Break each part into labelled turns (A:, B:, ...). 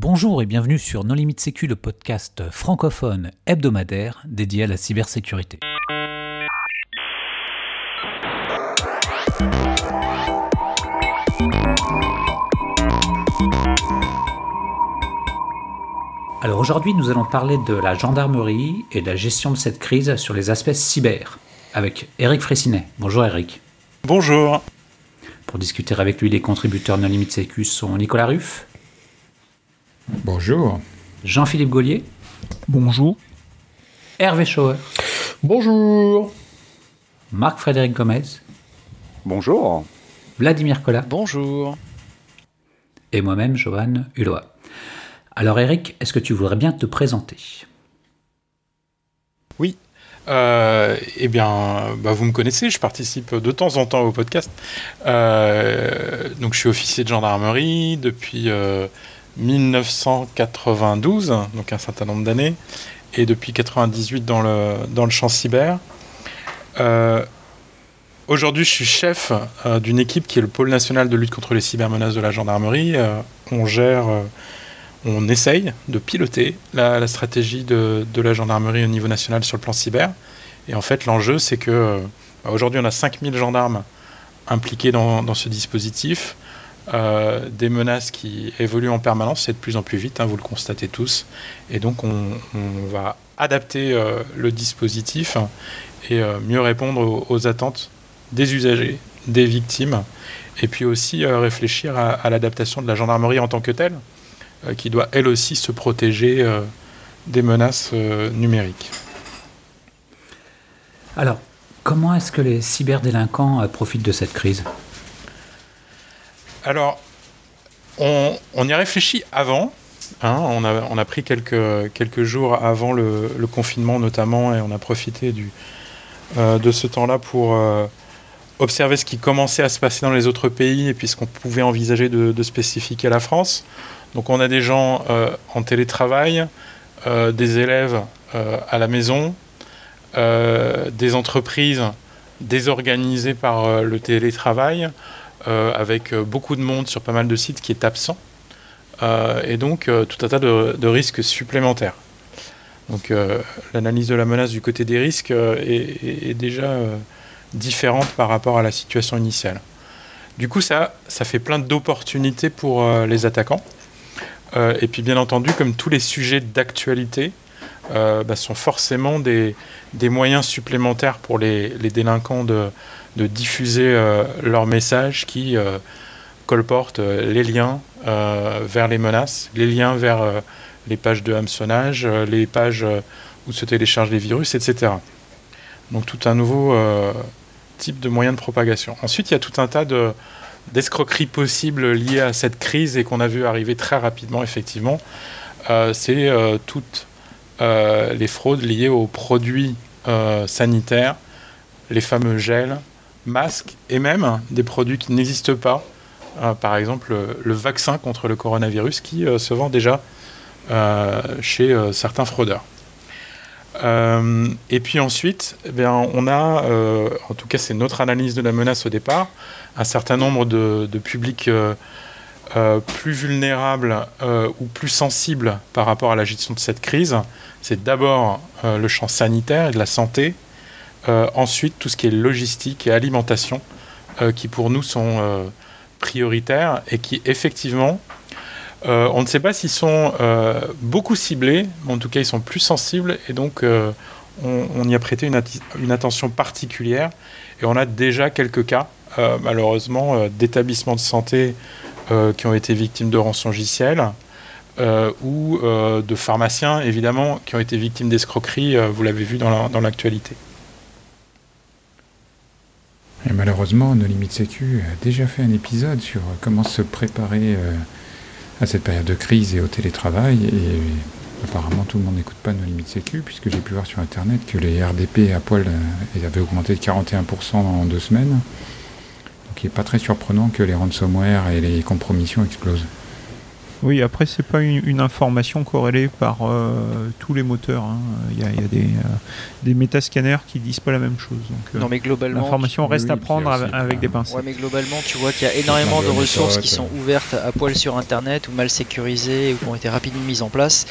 A: Bonjour et bienvenue sur Non Limite Sécu, le podcast francophone hebdomadaire dédié à la cybersécurité. Alors aujourd'hui, nous allons parler de la gendarmerie et de la gestion de cette crise sur les aspects cyber avec Eric Fressinet. Bonjour Eric.
B: Bonjour.
A: Pour discuter avec lui, les contributeurs Non Limite Sécu sont Nicolas Ruff.
C: Bonjour.
A: Jean-Philippe Gaulier.
D: Bonjour.
A: Hervé Schauer.
E: Bonjour.
A: Marc-Frédéric Gomez.
F: Bonjour.
A: Vladimir Collat.
G: Bonjour.
A: Et moi-même, Johan Hulot. Alors Eric, est-ce que tu voudrais bien te présenter?
B: Oui. Euh, eh bien, bah, vous me connaissez, je participe de temps en temps au podcast. Euh, donc, je suis officier de gendarmerie depuis euh, 1992, donc un certain nombre d'années, et depuis 98 dans le, dans le champ cyber. Euh, Aujourd'hui, je suis chef euh, d'une équipe qui est le pôle national de lutte contre les cybermenaces de la gendarmerie. Euh, on gère, on essaye de piloter la, stratégie de, de, la gendarmerie au niveau national sur le plan cyber. Et en fait, l'enjeu, c'est que euh, aujourd'hui, on a 5000 gendarmes impliqués dans, dans ce dispositif. Euh, des menaces qui évoluent en permanence, c'est de plus en plus vite, hein, vous le constatez tous. Et donc on, va adapter euh, le dispositif et euh, mieux répondre aux, attentes des usagers, des victimes, et puis aussi réfléchir à, l'adaptation de la gendarmerie en tant que telle, qui doit elle aussi se protéger des menaces numériques.
A: Alors, comment est-ce que les cyberdélinquants profitent de cette crise?
B: Alors, on, on, y a réfléchi avant. Hein, on, a, pris quelques, jours avant le, confinement notamment et on a profité euh, de ce temps-là pour euh, observer ce qui commençait à se passer dans les autres pays et puis ce qu'on pouvait envisager de, de, spécifique à la France. Donc on a des gens euh, en télétravail, des élèves à la maison, des entreprises désorganisées par le télétravail, avec beaucoup de monde sur pas mal de sites qui est absent, euh, et donc euh, tout un tas de, risques supplémentaires. Donc l'analyse de la menace du côté des risques est, déjà différente par rapport à la situation initiale. Du coup, ça, ça fait plein d'opportunités pour les attaquants. et puis bien entendu, comme tous les sujets d'actualité, bah, sont forcément des, des, moyens supplémentaires pour les, les délinquants de, de diffuser euh, leurs messages qui euh, colportent euh, les liens vers les menaces, les liens vers les pages de hameçonnage, les pages où se téléchargent les virus, etc. Donc tout un nouveau type de moyen de propagation. Ensuite, il y a tout un tas de d'escroqueries possibles liées à cette crise et qu'on a vu arriver très rapidement, effectivement. C'est toutes les fraudes liées aux produits sanitaires, les fameux gels, masques et même des produits qui n'existent pas. Euh, par exemple, le, vaccin contre le coronavirus qui euh, se vend déjà euh, chez certains fraudeurs. et puis ensuite, eh bien, on a, en tout cas c'est notre analyse de la menace au départ, un certain nombre de, de publics plus vulnérables ou plus sensibles par rapport à la gestion de cette crise. C'est d'abord le champ sanitaire et de la santé, ensuite, tout ce qui est logistique et alimentation, euh, qui pour nous sont euh, prioritaires et qui effectivement, on ne sait pas s'ils sont beaucoup ciblés, mais en tout cas ils sont plus sensibles et donc on, y a prêté une, attention particulière. Et on a déjà quelques cas, malheureusement, d'établissements de santé qui ont été victimes de rançongiciels. Euh, ou euh, de pharmaciens, évidemment, qui ont été victimes d'escroqueries, euh, vous l'avez vu dans l'actualité. La,
C: et malheureusement, No Limite Sécu a déjà fait un épisode sur comment se préparer euh, à cette période de crise et au télétravail. Et apparemment, tout le monde n'écoute pas No Limite Sécu, puisque j'ai pu voir sur Internet que les RDP à poil euh, avaient augmenté de 41% en deux semaines. Donc il n'est pas très surprenant que les ransomware et les compromissions explosent. Oui, après, c'est pas une, information corrélée par euh, tous les moteurs. Hein. Il y a, des, euh, des métascanners qui disent pas la même chose. Donc,
D: euh, non, mais globalement.
C: L'information reste à prendre avec, des pincettes.
D: Ouais, mais globalement, tu vois qu'il y a énormément de ressources qui sont ouvertes à poil sur Internet ou mal sécurisées ou qui ont été rapidement mises en place.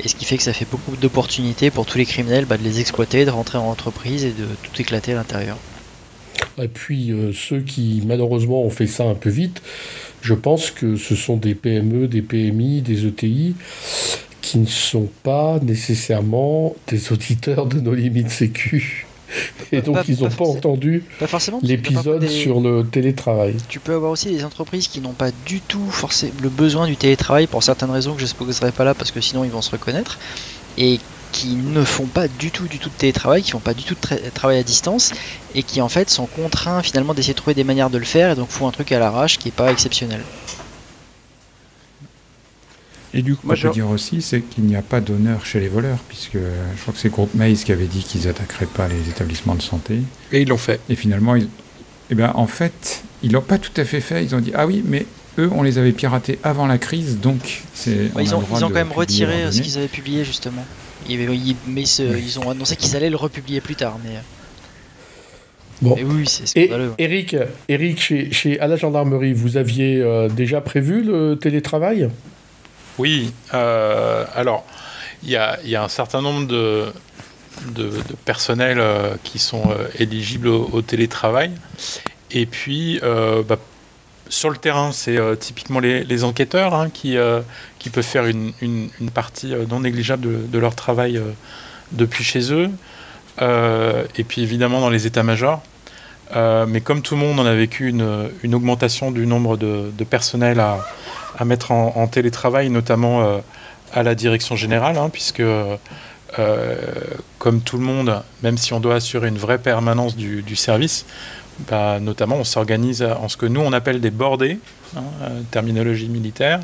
D: Et ce qui fait que ça fait beaucoup d'opportunités pour tous les criminels bah, de les exploiter, de rentrer en entreprise et de tout éclater à l'intérieur.
E: Et puis, ceux qui malheureusement ont fait ça un peu vite, je pense que ce sont des PME, des PMI, des ETI qui ne sont pas nécessairement des auditeurs de nos limites sécu. Et donc, ils n'ont pas, entendu l'épisode sur le télétravail.
D: Tu peux avoir aussi des entreprises qui n'ont pas du tout forcé le besoin du télétravail pour certaines raisons que je ne pas là parce que sinon ils vont se reconnaître. Et qui ne font pas du tout du tout de télétravail, qui font pas du tout de travail à distance et qui en fait sont contraints finalement d'essayer de trouver des manières de le faire et donc font un truc à l'arrache qui est pas exceptionnel.
C: Et du coup, je peux dire aussi, c'est qu'il n'y a pas d'honneur chez les voleurs, puisque je crois que c'est Groupe Maze qui avait dit qu'ils attaqueraient pas les établissements de santé.
B: Et ils l'ont fait.
C: Et finalement, ils... eh ben, en fait, ils l'ont pas tout à fait fait. Ils ont dit ah oui, mais eux, on les avait piratés avant la crise, donc c'est.
D: ils, ont, ils ont quand même retiré ce qu'ils avaient publié justement mais ils ont annoncé qu'ils allaient le republier plus tard. Mais,
E: bon. oui, c'est scandaleux. Et Eric, Eric chez, à la gendarmerie, vous aviez euh, déjà prévu le télétravail?
B: Oui. Euh, alors, il y a, y a, un certain nombre de, de, personnels euh, qui sont éligibles au, télétravail. Et puis, bah, sur le terrain, c'est typiquement les, enquêteurs hein, qui, qui peuvent faire une, une, partie euh, non négligeable de, leur travail euh, depuis chez eux. Euh, et puis évidemment dans les états-majors. mais comme tout le monde, on a vécu une, une augmentation du nombre de, de personnel à, à mettre en, télétravail, notamment à la direction générale, hein, puisque comme tout le monde, même si on doit assurer une vraie permanence du, du service, bah, notamment on s'organise en ce que nous on appelle des bordés, hein, terminologie militaire,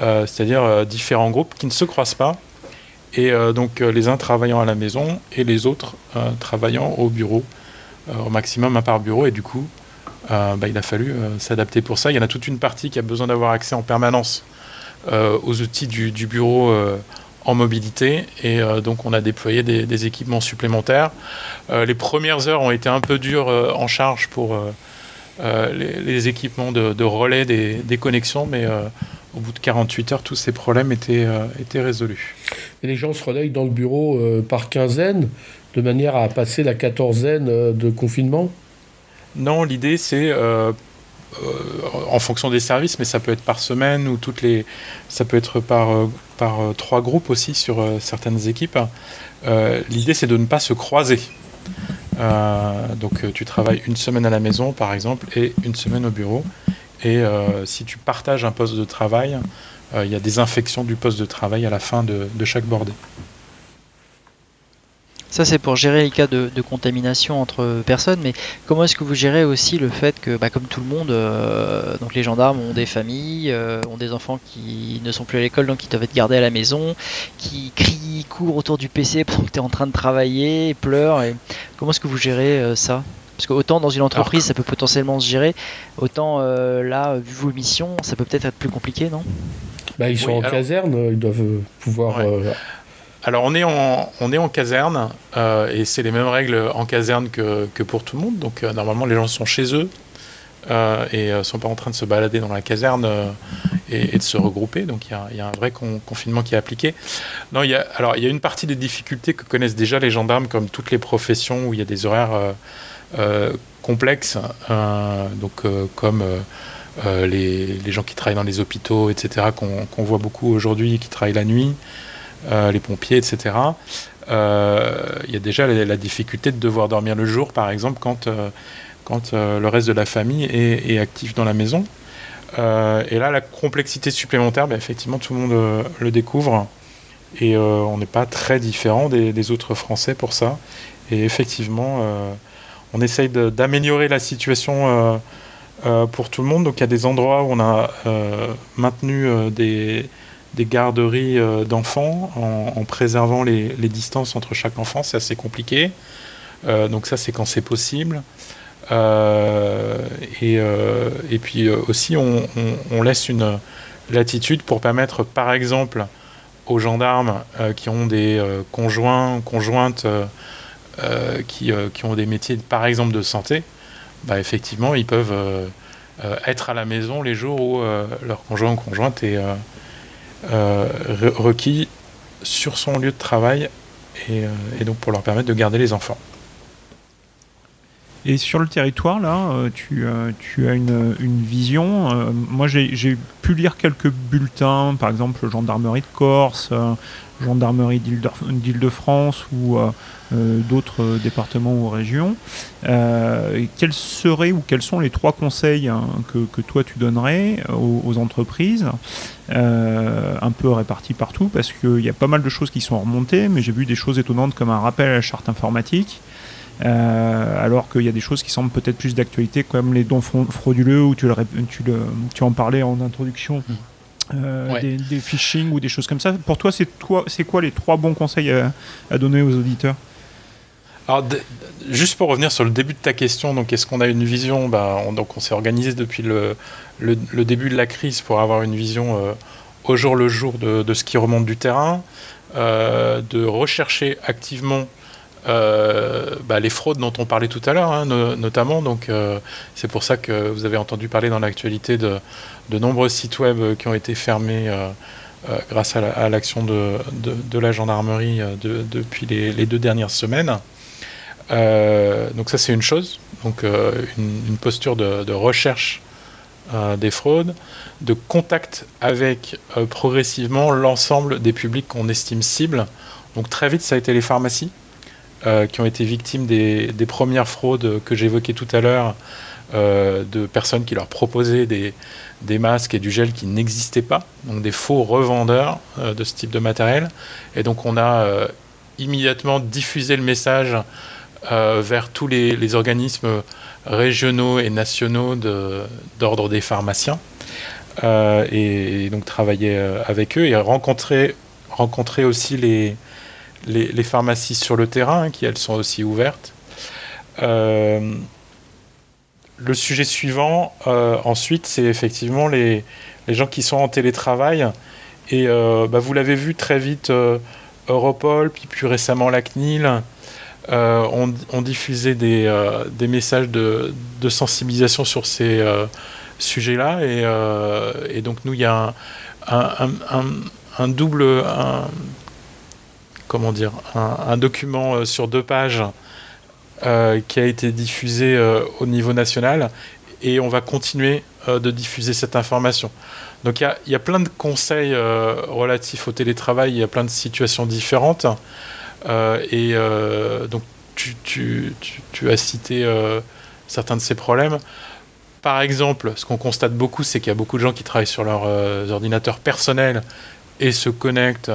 B: euh, c'est-à-dire euh, différents groupes qui ne se croisent pas, et euh, donc les uns travaillant à la maison et les autres travaillant au bureau, au maximum un par bureau, et du coup, bah, il a fallu s'adapter pour ça. Il y en a toute une partie qui a besoin d'avoir accès en permanence aux outils du, bureau en mobilité et donc on a déployé des, équipements supplémentaires. les premières heures ont été un peu dures en charge pour les, équipements de, relais des, des connexions, mais au bout de 48 heures, tous ces problèmes étaient, euh, étaient résolus.
E: Et les gens se relayent dans le bureau euh, par quinzaine, de manière à passer la quatorzaine euh, de confinement?
B: Non, l'idée c'est en fonction des services, mais ça peut être par semaine ou toutes les, ça peut être par, par trois groupes aussi sur certaines équipes. l'idée c'est de ne pas se croiser. donc tu travailles une semaine à la maison par exemple et une semaine au bureau. Et euh, si tu partages un poste de travail, euh, il y a des infections du poste de travail à la fin de, chaque bordée.
D: Ça, c'est pour gérer les cas de, contamination entre personnes, mais comment est-ce que vous gérez aussi le fait que, bah, comme tout le monde, euh, donc les gendarmes ont des familles, ont des enfants qui ne sont plus à l'école, donc qui doivent être gardés à la maison, qui crient, courent autour du PC pendant que tu es en train de travailler, pleurent. Et comment est-ce que vous gérez ça? Parce que autant dans une entreprise ça peut potentiellement se gérer, autant euh, là, vu vos missions, ça peut peut-être être plus compliqué, non?
E: Bah, Ils sont en caserne, ils doivent pouvoir. Euh,
B: alors on est en, caserne euh, et c'est les mêmes règles en caserne que, pour tout le monde. Donc normalement les gens sont chez eux et ne sont pas en train de se balader dans la caserne et, de se regrouper. Donc il y a, un vrai confinement qui est appliqué. Non, il y a, alors il y a une partie des difficultés que connaissent déjà les gendarmes comme toutes les professions où il y a des horaires euh, complexes, euh, donc euh, comme les, les, gens qui travaillent dans les hôpitaux, etc., qu'on voit beaucoup aujourd'hui, qui travaillent la nuit, les pompiers, etc. Il y a déjà la, difficulté de devoir dormir le jour, par exemple, quand, quand le reste de la famille est, actif dans la maison. et là, la complexité supplémentaire, ben, effectivement, tout le monde le découvre. Et on n'est pas très différent des, autres Français pour ça. Et effectivement, on essaye d'améliorer la situation euh, euh, pour tout le monde. Donc il y a des endroits où on a euh, maintenu des, garderies d'enfants en, préservant les, distances entre chaque enfant. C'est assez compliqué. donc ça c'est quand c'est possible. et, puis aussi on, laisse une, latitude pour permettre, par exemple, aux gendarmes qui ont des conjoints, conjointes qui, qui, ont des métiers, par exemple, de santé, bah, effectivement, ils peuvent être à la maison les jours où leur conjoint ou conjointe est requis sur son lieu de travail et, et donc pour leur permettre de garder les enfants.
G: Et sur le territoire, là, euh, tu, euh, tu as une, une vision. Euh, moi, j'ai pu lire quelques bulletins, par exemple, gendarmerie de Corse, gendarmerie d'Île-de-France ou d'autres départements ou régions. quels seraient ou quels sont les trois conseils hein, que, toi tu donnerais aux, entreprises, un peu répartis partout, parce qu'il y a pas mal de choses qui sont remontées, mais j'ai vu des choses étonnantes comme un rappel à la charte informatique. Euh, alors qu'il y a des choses qui semblent peut-être plus d'actualité, comme les dons frauduleux, où tu, le, tu en parlais en introduction. Mmh. Euh, des, phishing ou des choses comme ça. Pour toi, c'est toi, c'est quoi les trois bons conseils à, donner aux auditeurs?
B: Alors, juste pour revenir sur le début de ta question, donc est-ce qu'on a une vision? Bah, on, Donc, on s'est organisé depuis le, le, début de la crise pour avoir une vision euh, au jour le jour de, de, ce qui remonte du terrain, de rechercher activement euh, bah, les fraudes dont on parlait tout à l'heure, hein, notamment. Donc, euh, c'est pour ça que vous avez entendu parler dans l'actualité de, de, nombreux sites web qui ont été fermés euh, grâce à l'action de, de, la gendarmerie depuis les, deux dernières semaines. donc, ça, c'est une chose. Donc, une, posture de, recherche des fraudes, de contact avec progressivement l'ensemble des publics qu'on estime cibles. Donc, très vite, ça a été les pharmacies. Euh, qui ont été victimes des, premières fraudes que j'évoquais tout à l'heure, euh, de personnes qui leur proposaient des, masques et du gel qui n'existaient pas, donc des faux revendeurs euh, de ce type de matériel. Et donc on a immédiatement diffusé le message vers tous les, organismes régionaux et nationaux d'ordre des pharmaciens. Et, donc travailler avec eux et rencontrer, rencontrer aussi les, les, pharmacies sur le terrain, qui elles sont aussi ouvertes. Euh, le sujet suivant, euh, ensuite, c'est effectivement les, gens qui sont en télétravail. Et euh, bah, vous l'avez vu très vite, Europol, puis plus récemment la CNIL, ont, diffusé des, messages de, sensibilisation sur ces sujets-là. Et, donc, nous, il y a un double, comment dire, un, document euh, sur deux pages euh, qui a été diffusé euh, au niveau national et on va continuer de diffuser cette information. Donc il y, a, plein de conseils relatifs au télétravail, il y a plein de situations différentes. et donc tu, as cité certains de ces problèmes. Par exemple, ce qu'on constate beaucoup, c'est qu'il y a beaucoup de gens qui travaillent sur leurs ordinateurs personnels et se connectent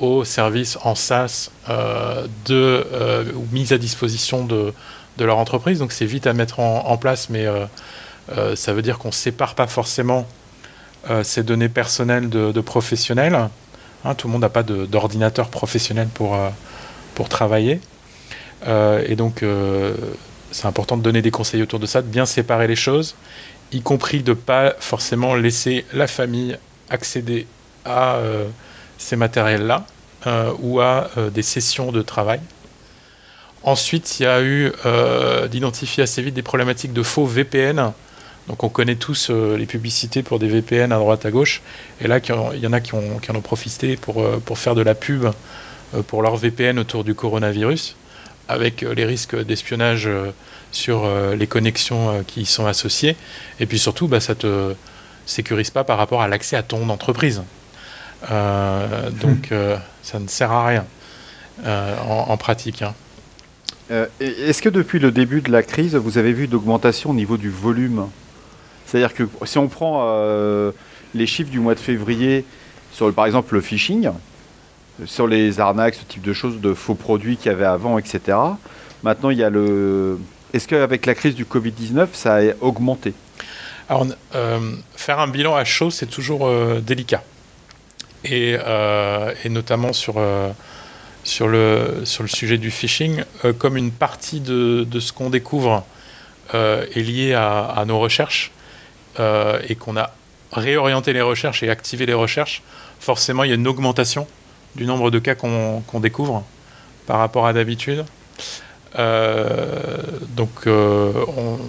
B: aux services en SaaS euh, de euh, mise à disposition de, de leur entreprise. Donc c'est vite à mettre en, place, mais euh, ça veut dire qu'on ne sépare pas forcément ces données personnelles de, professionnels. Hein, tout le monde n'a pas d'ordinateur professionnel pour, pour travailler. et donc c'est important de donner des conseils autour de ça, de bien séparer les choses, y compris de pas forcément laisser la famille accéder à ces matériels-là euh, ou à euh, des sessions de travail. Ensuite, il y a eu euh, d'identifier assez vite des problématiques de faux VPN. Donc on connaît tous les publicités pour des VPN à droite à gauche. Et là, il y en a qui, en ont profité pour, pour faire de la pub pour leur VPN autour du coronavirus, avec les risques d'espionnage sur les connexions qui y sont associées. Et puis surtout, bah, ça te sécurise pas par rapport à l'accès à ton entreprise. Euh, donc euh, ça ne sert à rien euh, en, pratique. Hein.
F: Est-ce que depuis le début de la crise, vous avez vu d'augmentation au niveau du volume? C'est-à-dire que si on prend les chiffres du mois de février sur, par exemple, le phishing, sur les arnaques, ce type de choses, de faux produits qu'il y avait avant, etc. Maintenant, il y a le. Est-ce qu'avec la crise du Covid-19, ça a augmenté?
B: Alors, faire un bilan à chaud, c'est toujours délicat et, euh, et notamment sur, euh, sur, le, sur le sujet du phishing, euh, comme une partie de, de ce qu'on découvre est liée à, nos recherches et qu'on a réorienter les recherches et activer les recherches, forcément, il y a une augmentation du nombre de cas qu'on découvre par rapport à d'habitude. Donc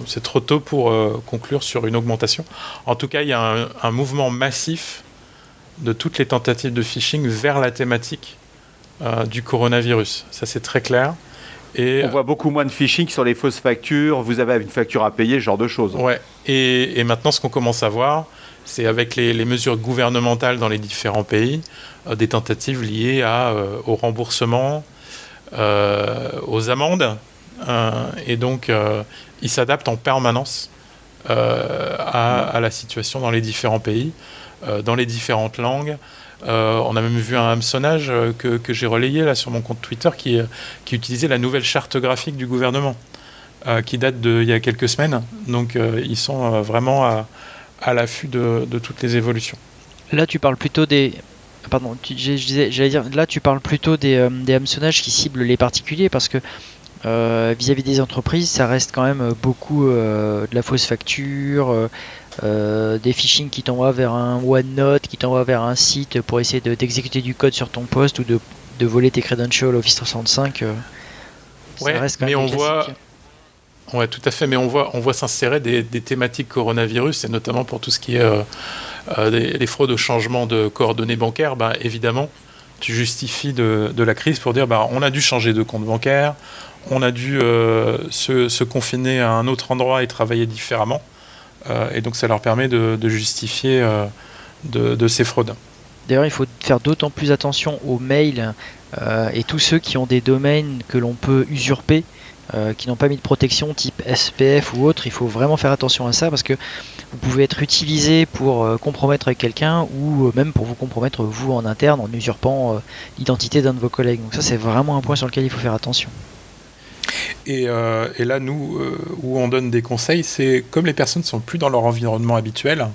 B: c'est trop tôt pour conclure sur une augmentation. En tout cas, il y a un, mouvement massif de toutes les tentatives de phishing vers la thématique du coronavirus. Ça c'est très clair.
F: Et, On voit beaucoup moins de phishing sur les fausses factures, vous avez une facture à payer, ce genre de choses.
B: Ouais, et, maintenant ce qu'on commence à voir, c'est avec les, mesures gouvernementales dans les différents pays, des tentatives liées à, au remboursement, euh, aux amendes. Euh, et donc, euh, il s'adapte en permanence à, la situation dans les différents pays, dans les différentes langues. on a même vu un hameçonnage que, j'ai relayé là sur mon compte Twitter qui, utilisait la nouvelle charte graphique du gouvernement, qui date d'il y a quelques semaines. Donc ils sont vraiment à, l'affût de, toutes les évolutions.
D: Là, tu parles plutôt des, Pardon, j'allais dire, là tu parles plutôt des, euh, hameçonnages qui ciblent les particuliers parce que euh, vis-à-vis des entreprises, ça reste quand même beaucoup euh, de la fausse facture, des phishing qui t'envoient vers un OneNote, qui t'envoient vers un site pour essayer d'exécuter du code sur ton poste ou de, de voler tes credentials Office 365.
B: ouais, mais on voit. Ouais, tout à fait, mais on voit, on voit s'insérer des, des, thématiques coronavirus, et notamment pour tout ce qui est euh, les, fraudes au changement de coordonnées bancaires, bah, évidemment, tu justifies de, la crise pour dire bah, on a dû changer de compte bancaire, on a dû euh, se, confiner à un autre endroit et travailler différemment. Euh, et donc ça leur permet de, justifier de, ces fraudes.
D: D'ailleurs, il faut faire d'autant plus attention aux mails et tous ceux qui ont des domaines que l'on peut usurper. qui n'ont pas mis de protection type SPF ou autre, il faut vraiment faire attention à ça parce que vous pouvez être utilisé pour euh, compromettre quelqu'un ou euh, même pour vous compromettre vous en interne en usurpant euh, l'identité d'un de vos collègues. Donc ça c'est vraiment un point sur lequel il faut faire attention.
B: Et, là, nous, où on donne des conseils, c'est comme les personnes ne sont plus dans leur environnement habituel,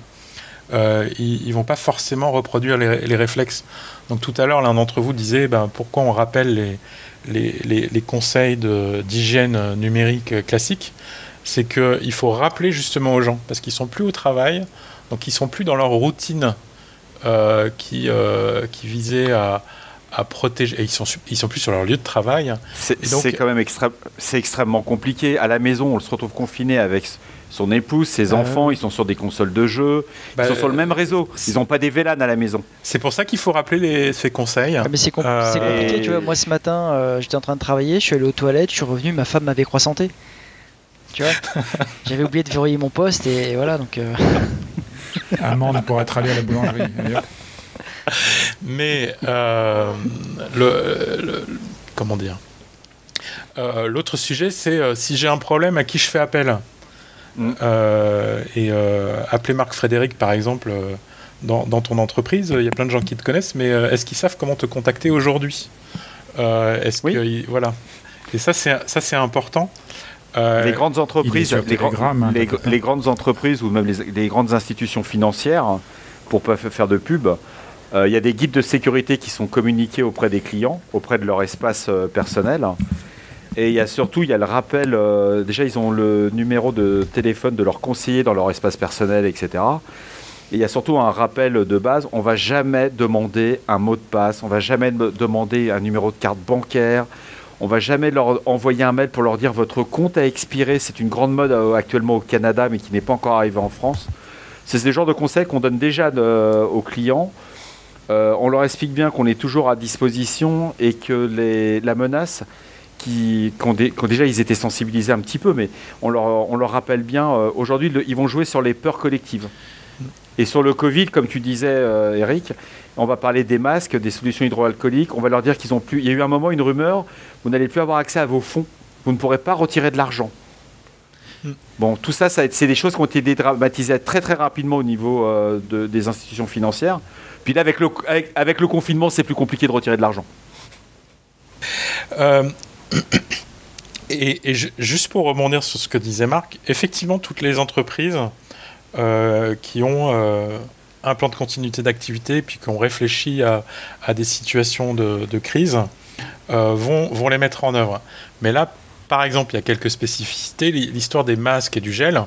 B: ils, ne vont pas forcément reproduire les, réflexes. Donc tout à l'heure, l'un d'entre vous disait ben, pourquoi on rappelle les, conseils d'hygiène numérique classiques c'est qu'il faut rappeler justement aux gens, parce qu'ils sont plus au travail, donc ils sont plus dans leur routine euh, euh, qui visait à, protéger, et ils sont, ils sont plus sur leur lieu de travail.
F: C'est quand même extrêmement compliqué. À la maison, on se retrouve confiné avec son épouse, ses enfants, ils sont sur des consoles de jeux, ils bah, sont sur le même réseau. Ils n'ont pas des VLAN à la maison.
B: C'est pour ça qu'il faut rappeler les, ces conseils. Ah,
D: mais c'est euh, compliqué, tu vois. Moi, ce matin, j'étais en train de travailler, je suis allé aux toilettes, je suis revenu, ma femme m'avait croissanté. Tu vois J'avais oublié de verrouiller mon poste et voilà donc. Euh...
C: Amende pour être allé à la boulangerie.
B: Mais euh, le, comment dire euh, L'autre sujet, c'est euh, si j'ai un problème, à qui je fais appel mm. Et appeler Marc Frédéric, par exemple, dans, dans, ton entreprise, il y a plein de gens qui te connaissent, mais est-ce qu'ils savent comment te contacter aujourd'hui Est-ce oui. que voilà Et ça, c'est important.
F: Euh, les grandes entreprises, les, hein, les, grandes entreprises ou même les, grandes institutions financières, pour pas faire de pub, euh, il y a des guides de sécurité qui sont communiqués auprès des clients, auprès de leur espace euh, personnel. Et il y a surtout, il y a le rappel, déjà ils ont le numéro de téléphone de leur conseiller dans leur espace personnel, etc. Et il y a surtout un rappel de base, on va jamais demander un mot de passe, on va jamais demander un numéro de carte bancaire, on va jamais leur envoyer un mail pour leur dire votre compte a expiré. C'est une grande mode euh, actuellement au Canada, mais qui n'est pas encore arrivée en France. C'est ce genre de conseils qu'on donne déjà euh, aux clients. Euh, on leur explique bien qu'on est toujours à disposition et que la menace, qui, quand, déjà ils étaient sensibilisés un petit peu, mais on leur, rappelle bien, aujourd'hui ils vont jouer sur les peurs collectives. Et sur le Covid, comme tu disais, Eric, on va parler des masques, des solutions hydroalcooliques. On va leur dire qu'ils ont plus. Il y a eu un moment une rumeur. Vous n'allez plus avoir accès à vos fonds. Vous ne pourrez pas retirer de l'argent. Hmm. Bon, tout ça, c'est des choses qui ont été dédramatisées très très rapidement au niveau euh, des institutions financières. Puis là, avec le, confinement, c'est plus compliqué de retirer de l'argent.
B: Euh, et, juste pour rebondir sur ce que disait Marc, effectivement, toutes les entreprises euh, qui ont un plan de continuité d'activité, puis qu'on réfléchit à, à, des situations de, crise, euh, vont, vont les mettre en œuvre. Mais là, par exemple, il y a quelques spécificités. L'histoire des masques et du gel.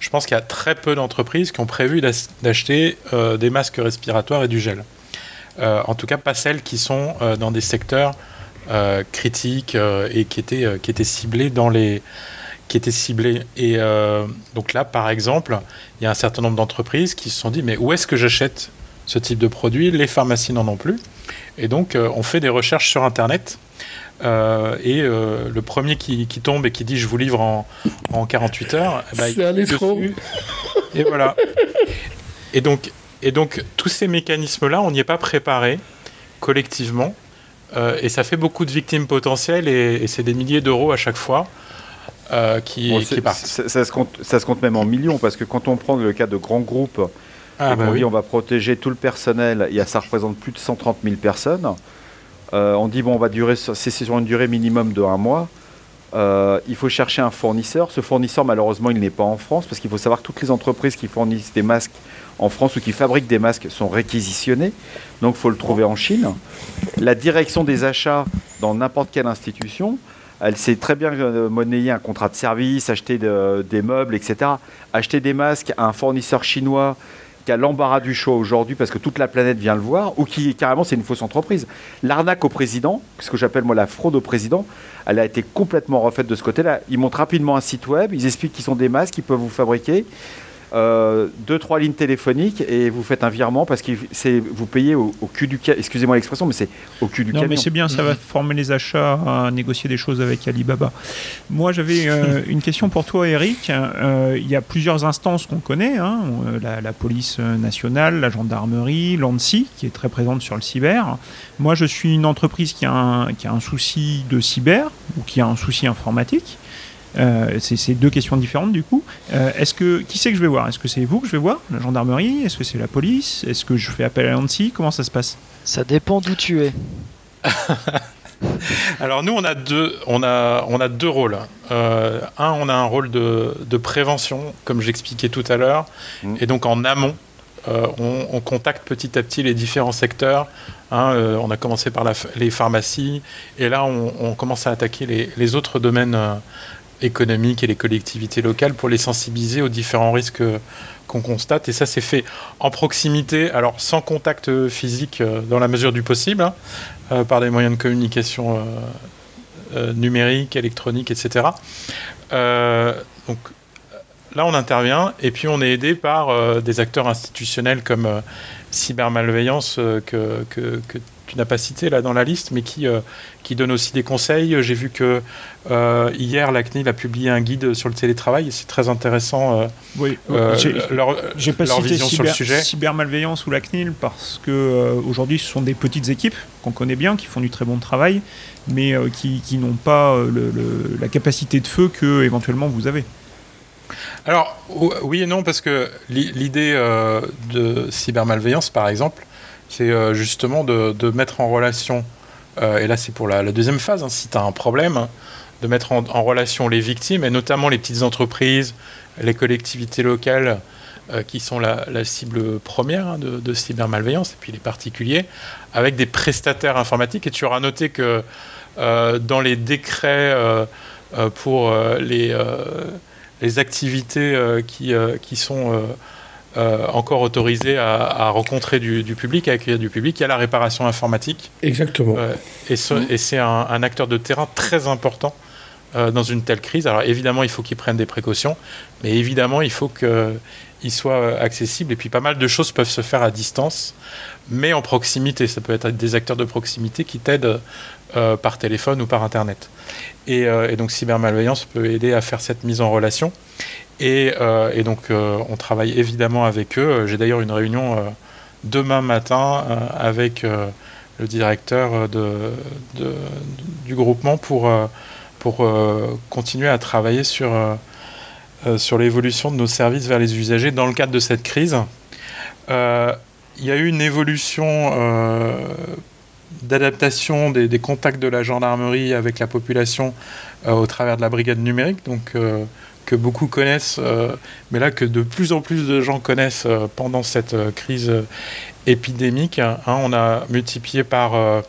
B: Je pense qu'il y a très peu d'entreprises qui ont prévu d'acheter des masques respiratoires et du gel. en tout cas, pas celles qui sont dans des secteurs critiques et qui étaient, qui ciblés dans les qui étaient ciblés. Et donc là, par exemple, il y a un certain nombre d'entreprises qui se sont dit mais où est-ce que j'achète ce type de produit? Les pharmacies n'en ont plus. Et donc, on fait des recherches sur Internet euh, et euh, le premier qui, tombe et qui dit je vous livre en, en 48 heures,
E: ben, c'est un escroc.
B: Et voilà. et donc, et donc tous ces mécanismes-là, on n'y est pas préparé collectivement. Euh, et ça fait beaucoup de victimes potentielles et, c'est des milliers d'euros à chaque fois. qui, partent.
F: Ça, se compte, ça se compte même en millions parce que quand on prend le cas de grands groupes ah, et bah on dit on va protéger tout le personnel, et ça représente plus de 130 000 personnes. Euh, on dit bon, on va durer, c'est sur une durée minimum de un mois. Euh, il faut chercher un fournisseur. Ce fournisseur, malheureusement, il n'est pas en France parce qu'il faut savoir que toutes les entreprises qui fournissent des masques en France ou qui fabriquent des masques sont réquisitionnées. Donc, il faut le trouver en Chine. La direction des achats dans n'importe quelle institution, elle sait très bien euh, monnayer un contrat de service, acheter des meubles, etc. Acheter des masques à un fournisseur chinois qui a l'embarras du choix aujourd'hui parce que toute la planète vient le voir, ou qui carrément c'est une fausse entreprise. L'arnaque au président, ce que j'appelle moi la fraude au président, elle a été complètement refaite de ce côté-là. Ils montrent rapidement un site web, ils expliquent qu'ils sont des masques qu'ils peuvent vous fabriquer. Euh, deux, trois lignes téléphoniques et vous faites un virement parce que vous payez au, cul du camion. Excusez-moi l'expression, mais c'est au cul du
G: non,
F: camion.
G: mais c'est bien, ça va former les achats à négocier des choses avec Alibaba. Moi, j'avais euh, une question pour toi, Eric. Euh, il y a plusieurs instances qu'on connaît hein. la, police nationale, la gendarmerie, l'ANSI, qui est très présente sur le cyber. Moi, je suis une entreprise qui a qui a un souci de cyber ou qui a un souci informatique. Euh, c'est deux questions différentes du coup. Euh, est-ce que qui c'est que je vais voir? Est-ce que c'est vous que je vais voir, la gendarmerie? Est-ce que c'est la police? Est-ce que je fais appel à l'ANSI Comment ça se passe?
D: Ça dépend d'où tu es.
B: Alors nous, on a deux, on a, on a deux rôles. Euh, un, on a un rôle de, de prévention, comme j'expliquais tout à l'heure, mm. et donc en amont, on, contacte petit à petit les différents secteurs. Hein, on a commencé par la, les pharmacies, et là, on, on commence à attaquer les, les autres domaines économiques et les collectivités locales pour les sensibiliser aux différents risques qu'on constate. Et ça, c'est fait en proximité, alors sans contact physique euh, dans la mesure du possible, hein, euh, par des moyens de communication euh, numériques, électroniques, etc. donc là, on intervient et puis on est aidé par des acteurs institutionnels comme cybermalveillance que, que, que tu n'as pas cité là dans la liste, mais qui, euh, qui donne aussi des conseils. J'ai vu que euh, hier, la CNIL a publié un guide sur le télétravail et c'est très intéressant. Euh,
G: oui, j'ai pas cité cyber, sur le cybermalveillance ou la CNIL parce que aujourd'hui, ce sont des petites équipes qu'on connaît bien, qui font du très bon travail, mais qui, qui n'ont pas le, la capacité de feu que éventuellement vous avez.
B: Alors, oui et non, parce que l'idée de cybermalveillance, par exemple, c'est euh, justement de, mettre en relation, euh, et là c'est pour la, deuxième phase, hein, si tu as un problème, de mettre en, relation les victimes, et notamment les petites entreprises, les collectivités locales, euh, qui sont la, cible première hein, de, cybermalveillance, et puis les particuliers, avec des prestataires informatiques. Et tu auras noté que dans les décrets pour les, activités qui sont euh, encore autorisé à, rencontrer du, public, à accueillir du public. Il y a la réparation informatique.
E: Exactement. Euh,
B: mmh. et, c'est un, acteur de terrain très important euh, dans une telle crise. Alors évidemment, il faut qu'il prenne des précautions, mais évidemment, il faut qu'il soit accessible. Et puis pas mal de choses peuvent se faire à distance, mais en proximité. Ça peut être des acteurs de proximité qui t'aident par téléphone ou par Internet. Et, et donc cybermalveillance peut aider à faire cette mise en relation. Euh, et, donc, euh, on travaille évidemment avec eux. J'ai d'ailleurs une réunion euh, demain matin avec le directeur du groupement pour, continuer à travailler sur, l'évolution de nos services vers les usagers dans le cadre de cette crise. Il y a eu une évolution d'adaptation des, contacts de la gendarmerie avec la population au travers de la brigade numérique. Donc, que beaucoup connaissent, euh, mais là que de plus en plus de gens connaissent euh, pendant cette euh, crise épidémique. Hein, on a multiplié par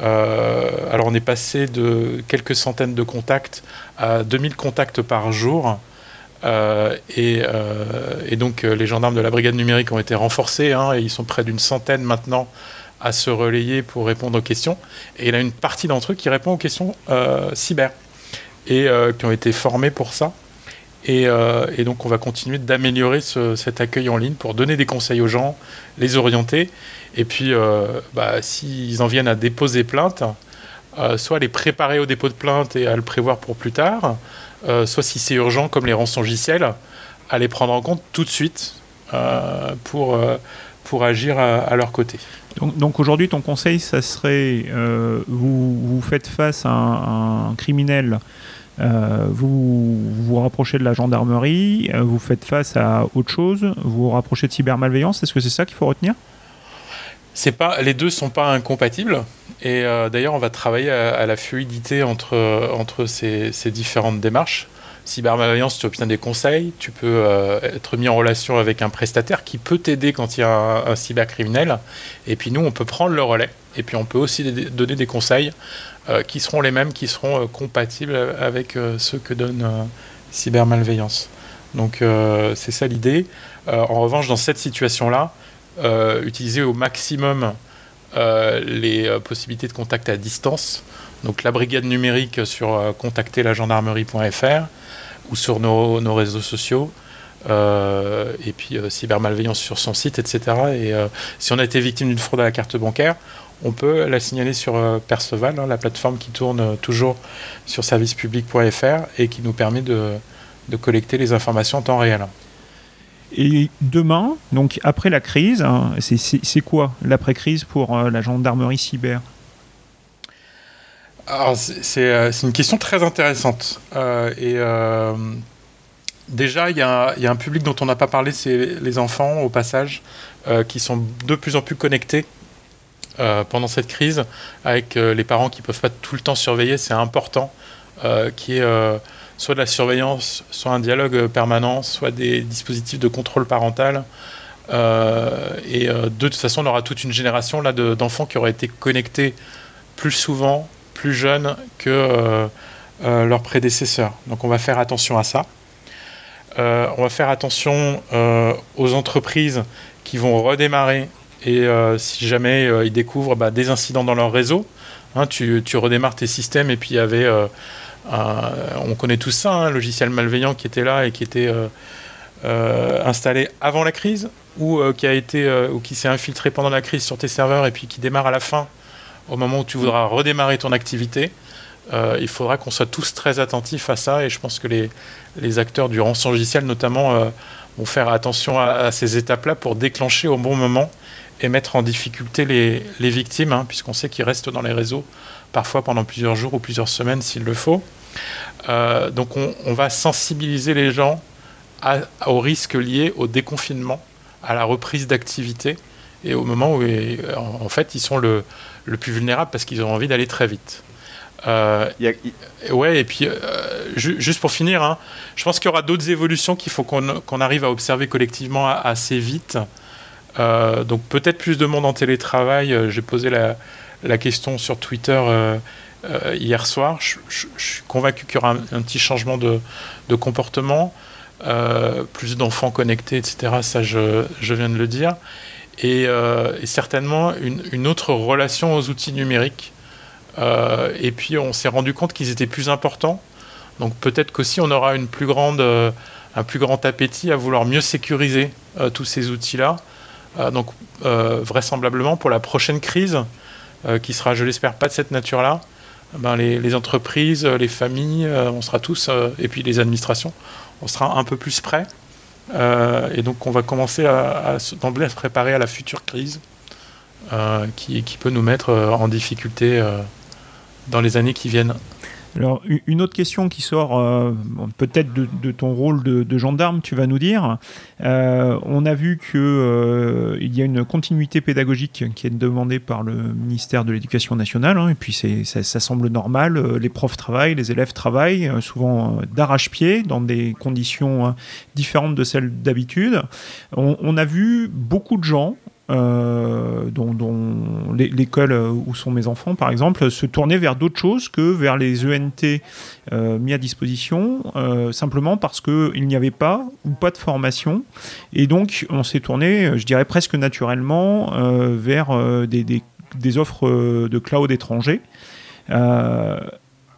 B: alors on est passé de quelques centaines de contacts à 2000 contacts par jour. Et, donc les gendarmes de la brigade numérique ont été renforcés hein, et ils sont près d'une centaine maintenant à se relayer pour répondre aux questions. Et il y a une partie d'entre eux qui répond aux questions cyber et qui ont été formés pour ça. Euh, et, donc on va continuer d'améliorer cet accueil en ligne pour donner des conseils aux gens, les orienter. Et puis euh, bah, s'ils en viennent à déposer plainte, euh, soit les préparer au dépôt de plainte et à le prévoir pour plus tard, soit si c'est urgent comme les rançongiciels, à les prendre en compte tout de suite pour, pour agir à, leur côté.
G: Donc, aujourd'hui, ton conseil, ça serait, vous faites face à un criminel euh, vous vous rapprochez de la gendarmerie, euh, vous faites face à autre chose, vous vous rapprochez de cybermalveillance. Est-ce que c'est ça qu'il faut retenir?
B: C'est pas, les deux sont pas incompatibles. Et euh, d'ailleurs, on va travailler à, la fluidité entre, entre ces, différentes démarches. Cybermalveillance, tu obtiens des conseils, tu peux être mis en relation avec un prestataire qui peut t'aider quand il y a un, cybercriminel. Et puis nous, on peut prendre le relais. Et puis on peut aussi donner des conseils qui seront les mêmes, qui seront euh, compatibles avec euh, ceux que donne cybermalveillance. Donc c'est ça l'idée. en revanche, dans cette situation-là, utiliser au maximum les possibilités de contact à distance. Donc la brigade numérique sur contacter la ou sur nos, réseaux sociaux. et puis cybermalveillance sur son site, etc. Et si on a été victime d'une fraude à la carte bancaire, on peut la signaler sur euh, Perceval, hein, la plateforme qui tourne euh, toujours sur servicepublic.fr et qui nous permet de, collecter les informations en temps réel.
G: Et demain, donc après la crise, hein, c'est quoi l'après-crise pour euh, la gendarmerie cyber?
B: C'est une question très intéressante. et déjà, il y, y, a un public dont on n'a pas parlé, c'est les enfants, au passage, qui sont de plus en plus connectés pendant cette crise, avec euh, les parents qui ne peuvent pas tout le temps surveiller, c'est important euh, qu'il y ait soit de la surveillance, soit un dialogue permanent, soit des dispositifs de contrôle parental. et de toute façon, on aura toute une génération là d'enfants qui auraient été connectés plus souvent, plus jeunes que leurs prédécesseurs. Donc on va faire attention à ça. on va faire attention aux entreprises qui vont redémarrer et euh, si jamais euh, ils découvrent bah, des incidents dans leur réseau, hein, tu, redémarres tes systèmes et puis il y avait, euh, on connaît tout ça, un logiciel malveillant qui était là et qui était installé avant la crise ou qui a été ou qui s'est infiltré pendant la crise sur tes serveurs et puis qui démarre à la fin au moment où tu voudras redémarrer ton activité. il faudra qu'on soit tous très attentifs à ça et je pense que les, les acteurs du rançon logiciel notamment vont faire attention à ces étapes-là pour déclencher au bon moment et mettre en difficulté les, les victimes, hein, puisqu'on sait qu'ils restent dans les réseaux parfois pendant plusieurs jours ou plusieurs semaines s'il le faut. Euh, donc on, on, va sensibiliser les gens à, aux risques liés au déconfinement, à la reprise d'activité et au moment où en fait ils sont le, le plus vulnérables parce qu'ils ont envie d'aller très vite. Euh, ouais, et puis euh, juste pour finir, hein, je pense qu'il y aura d'autres évolutions qu'il faut qu'on arrive à observer collectivement assez vite. Euh, donc peut-être plus de monde en télétravail. Euh, j'ai posé la, question sur Twitter euh, hier soir. Je, suis convaincu qu'il y aura un, petit changement de, comportement. plus d'enfants connectés, etc. Ça, je, viens de le dire. Et, certainement une, autre relation aux outils numériques. et puis on s'est rendu compte qu'ils étaient plus importants. Donc peut-être qu'aussi on aura un plus grand appétit à vouloir mieux sécuriser tous ces outils-là. Euh, donc euh, vraisemblablement pour la prochaine crise, euh, qui sera, je l'espère, pas de cette nature-là, ben les, entreprises, les familles, on sera tous, et puis les administrations, on sera un peu plus prêts. et donc on va commencer à, à, à se préparer à la future crise qui, peut nous mettre en difficulté dans les années qui viennent.
G: Alors, une autre question qui sort euh, peut-être de, ton rôle de, gendarme, tu vas nous dire. Euh, on a vu qu'il euh, y a une continuité pédagogique qui est demandée par le ministère de l'Éducation nationale, hein, et puis ça, semble normal. Les profs travaillent, les élèves travaillent, souvent d'arrache-pied, dans des conditions différentes de celles d'habitude. On, a vu beaucoup de gens dont, dont l'école où sont mes enfants, par exemple, se tournaient vers d'autres choses que vers les ENT mis à disposition, simplement parce qu'il n'y avait pas ou pas de formation. Et donc, on s'est tourné, je dirais presque naturellement, vers des, des, offres de cloud étrangers.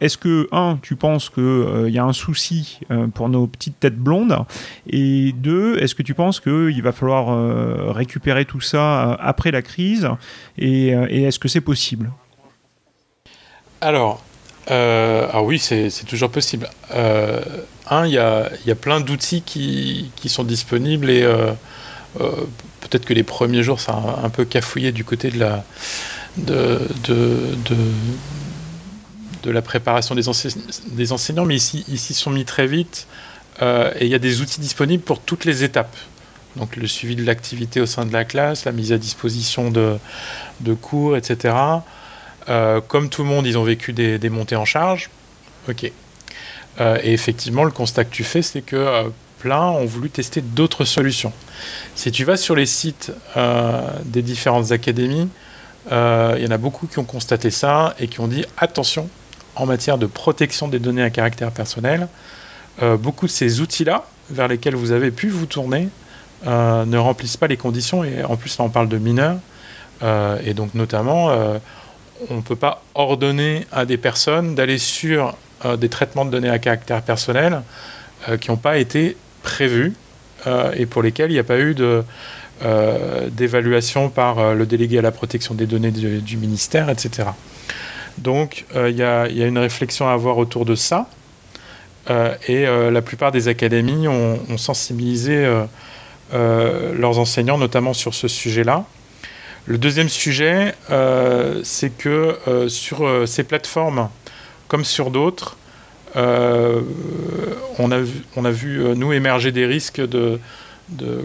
G: Est-ce que, un, tu penses qu'il il y a un souci pour nos petites têtes blondes? Et deux, est-ce que tu penses qu'il va falloir récupérer tout ça après la crise? Et, est-ce que c'est possible?
B: Alors, ah oui, c'est toujours possible. un, il y a, plein d'outils qui, sont disponibles et peut-être que les premiers jours, ça a un peu cafouillé du côté de la, de de la préparation des, enseignants, mais ici, ici sont mis très vite euh, et il y a des outils disponibles pour toutes les étapes. Donc le suivi de l'activité au sein de la classe, la mise à disposition de, cours, etc. Euh, comme tout le monde, ils ont vécu des, des montées en charge. Ok. Euh, et effectivement, le constat que tu fais, c'est que plein ont voulu tester d'autres solutions. Si tu vas sur les sites des différentes académies, il y en a beaucoup qui ont constaté ça et qui ont dit attention, en matière de protection des données à caractère personnel, euh, beaucoup de ces outils-là, vers lesquels vous avez pu vous tourner, euh, ne remplissent pas les conditions, et en plus là on parle de mineurs, euh, et donc notamment on ne peut pas ordonner à des personnes d'aller sur des traitements de données à caractère personnel qui n'ont pas été prévus et pour lesquels il n'y a pas eu d'évaluation par le délégué à la protection des données du ministère, etc. Donc euh, il y, a, une réflexion à avoir autour de ça. Euh, et euh, la plupart des académies ont, sensibilisé leurs enseignants, notamment sur ce sujet-là. Le deuxième sujet, c'est que sur ces plateformes, comme sur d'autres, on, a vu, nous, émerger des risques de,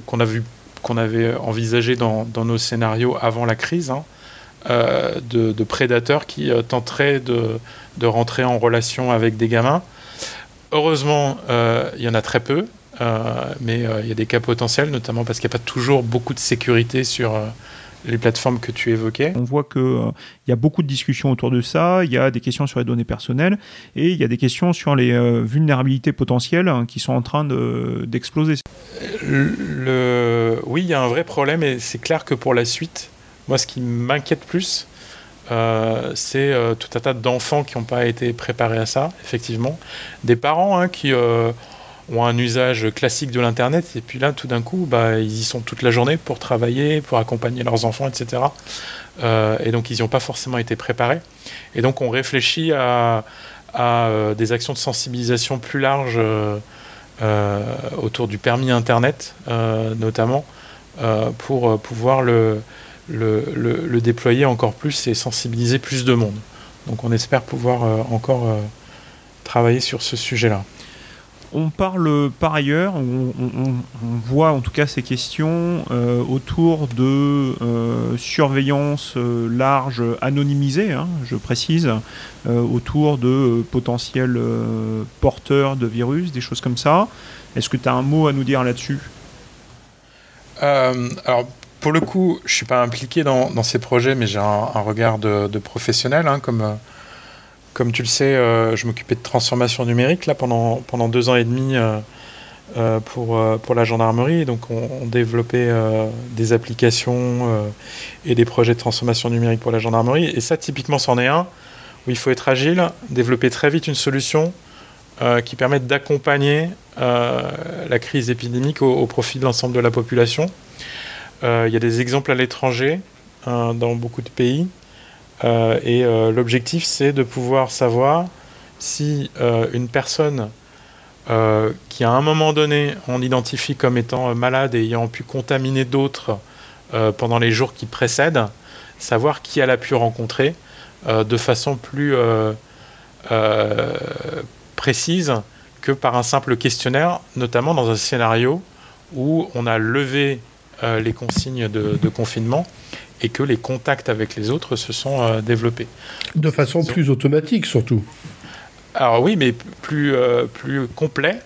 B: qu'on avait envisagé dans, nos scénarios avant la crise. Hein. Euh, de, prédateurs qui euh, tenteraient de, rentrer en relation avec des gamins. Heureusement, euh, il y en a très peu, mais il y a des cas potentiels, notamment parce qu'il n'y a pas toujours beaucoup de sécurité sur les plateformes que tu évoquais.
G: On voit qu'il y a beaucoup de discussions autour de ça, il y a des questions sur les données personnelles et il y a des questions sur les vulnérabilités potentielles hein, qui sont en train d'exploser.
B: oui, il y a un vrai problème et c'est clair que pour la suite, moi, ce qui m'inquiète plus, euh, c'est euh, tout un tas d'enfants qui n'ont pas été préparés à ça, effectivement. Des parents hein, qui euh, ont un usage classique de l'Internet, et puis là, tout d'un coup, bah, ils y sont toute la journée pour travailler, pour accompagner leurs enfants, etc. et donc, ils n'y ont pas forcément été préparés. Et donc, on réfléchit à, des actions de sensibilisation plus larges autour du permis Internet, notamment, pour pouvoir le le, déployer encore plus et sensibiliser plus de monde. Donc on espère pouvoir euh, encore euh, travailler sur ce sujet-là.
G: On parle par ailleurs, on, voit en tout cas ces questions euh, autour de surveillance large anonymisée, hein, je précise, autour de potentiels porteurs de virus, des choses comme ça. Est-ce que tu as un mot à nous dire là-dessus?
B: Alors pour le coup, je suis pas impliqué dans, ces projets, mais j'ai un, regard de, professionnel. Hein, comme, euh, comme tu le sais, euh, je m'occupais de transformation numérique là, pendant, pendant deux ans et demi euh, pour, pour la gendarmerie. Donc, on, développait des applications et des projets de transformation numérique pour la gendarmerie. Et ça, typiquement, c'en est un où il faut être agile, développer très vite une solution qui permette d'accompagner la crise épidémique au profit de l'ensemble de la population. Euh, il y a des exemples à l'étranger, hein, dans beaucoup de pays. Euh, et euh, l'objectif, c'est de pouvoir savoir si une personne qui à un moment donné on identifie comme étant malade et ayant pu contaminer d'autres pendant les jours qui précèdent, savoir qui elle a pu rencontrer de façon plus précise que par un simple questionnaire, notamment dans un scénario où on a levé euh, les consignes de, confinement et que les contacts avec les autres se sont euh, développés.
E: De façon plus automatique surtout.
B: Alors oui, mais plus, euh, plus complet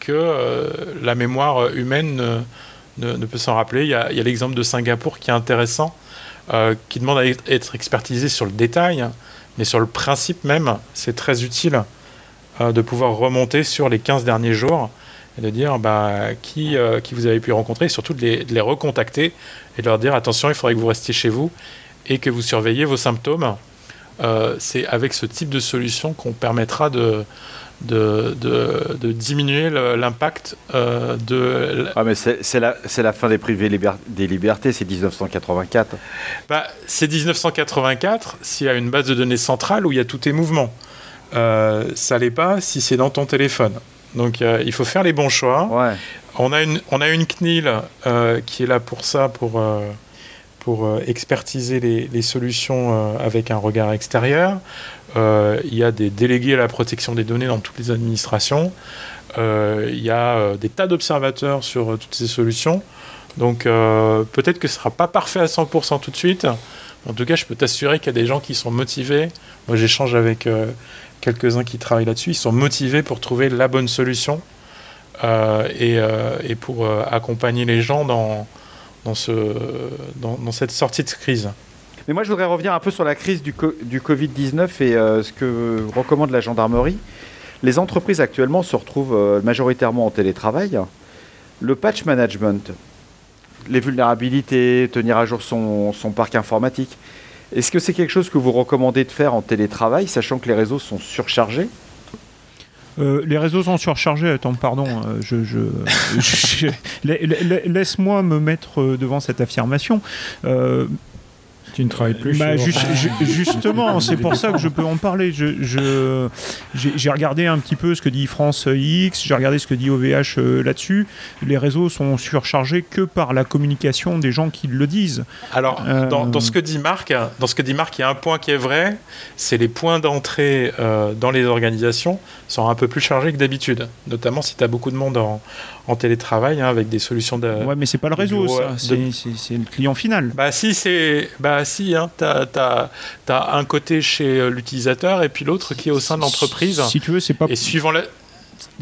B: que la mémoire humaine ne, peut s'en rappeler. Il y a, l'exemple de Singapour qui est intéressant, qui demande à être expertisé sur le détail, mais sur le principe même, c'est très utile de pouvoir remonter sur les 15 derniers jours de dire bah, qui, qui vous avez pu rencontrer, et surtout de les, de les recontacter et de leur dire attention, il faudrait que vous restiez chez vous et que vous surveillez vos symptômes. Euh, c'est avec ce type de solution qu'on permettra de, de, de, diminuer l'impact euh, de...
F: Ah mais c'est la, la, fin des privés des libertés, c'est 1984.
B: Bah, c'est 1984 s'il y a une base de données centrale où il y a tous tes mouvements. Euh, ça l'est pas si c'est dans ton téléphone. Donc euh, il faut faire les bons choix.
F: Ouais.
B: On, a une, on a une CNIL qui est là pour ça, pour pour euh, expertiser les, solutions euh, avec un regard extérieur. Euh, il y a des délégués à la protection des données dans toutes les administrations. il y a des tas d'observateurs sur toutes ces solutions. Donc peut-être que ce ne sera pas parfait à 100% tout de suite. En tout cas, je peux t'assurer qu'il y a des gens qui sont motivés. Moi, j'échange avec quelques-uns qui travaillent là-dessus. Ils sont motivés pour trouver la bonne solution et, et, pour accompagner les gens dans, dans, ce, dans, cette sortie de crise.
F: Mais moi, je voudrais revenir un peu sur la crise du, du Covid-19 et euh, ce que recommande la gendarmerie. Les entreprises actuellement se retrouvent euh, majoritairement en télétravail. Le patch management, les vulnérabilités, tenir à jour son parc informatique, est-ce que c'est quelque chose que vous recommandez de faire en télétravail, sachant que les réseaux sont surchargés?
G: Euh, les réseaux sont surchargés. Attends, pardon. Euh, je, Laisse-moi me mettre euh, devant cette affirmation.
C: Tu ne travailles plus
G: bah, Justement, c'est pour ça que je peux en parler. Je, j'ai regardé un petit peu ce que dit France X, j'ai regardé ce que dit OVH euh, là-dessus. Les réseaux sont surchargés que par la communication des gens qui le disent.
B: Alors, euh, dans, ce que dit Marc, dans ce que dit Marc, il y a un point qui est vrai, c'est les points d'entrée euh, dans les organisations sont un peu plus chargés que d'habitude, notamment si tu as beaucoup de monde en, en télétravail hein, avec des solutions de.
G: Ouais, mais c'est pas le réseau, ça. C'est le client final.
B: Bah si, c'est. Bah si, hein, t'as as, un côté chez euh, l'utilisateur et puis l'autre qui est au sein de l'entreprise.
G: Si tu veux, c'est pas.
B: Et suivant la.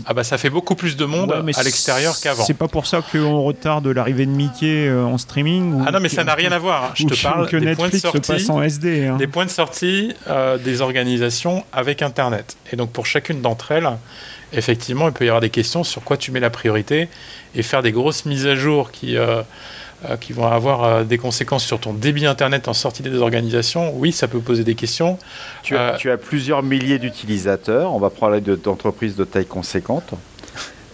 B: Ah bah ça fait beaucoup plus de monde à l'extérieur qu'avant.
G: C'est pas pour ça qu'on retarde l'arrivée de Mickey euh, en streaming.
B: ah non mais ça n'a rien à voir. Hein. Je te parle
G: que des, points de sortie, en SD,
B: des points de sortie des organisations avec Internet. Et donc pour chacune d'entre elles, effectivement, il peut y avoir des questions sur quoi tu mets la priorité et faire des grosses mises à jour qui, euh, euh, qui vont avoir euh, des conséquences sur ton débit Internet en sortie des organisations. Oui, ça peut poser des questions.
F: Tu as, tu as plusieurs milliers d'utilisateurs. On va parler d'entreprises de, taille conséquente.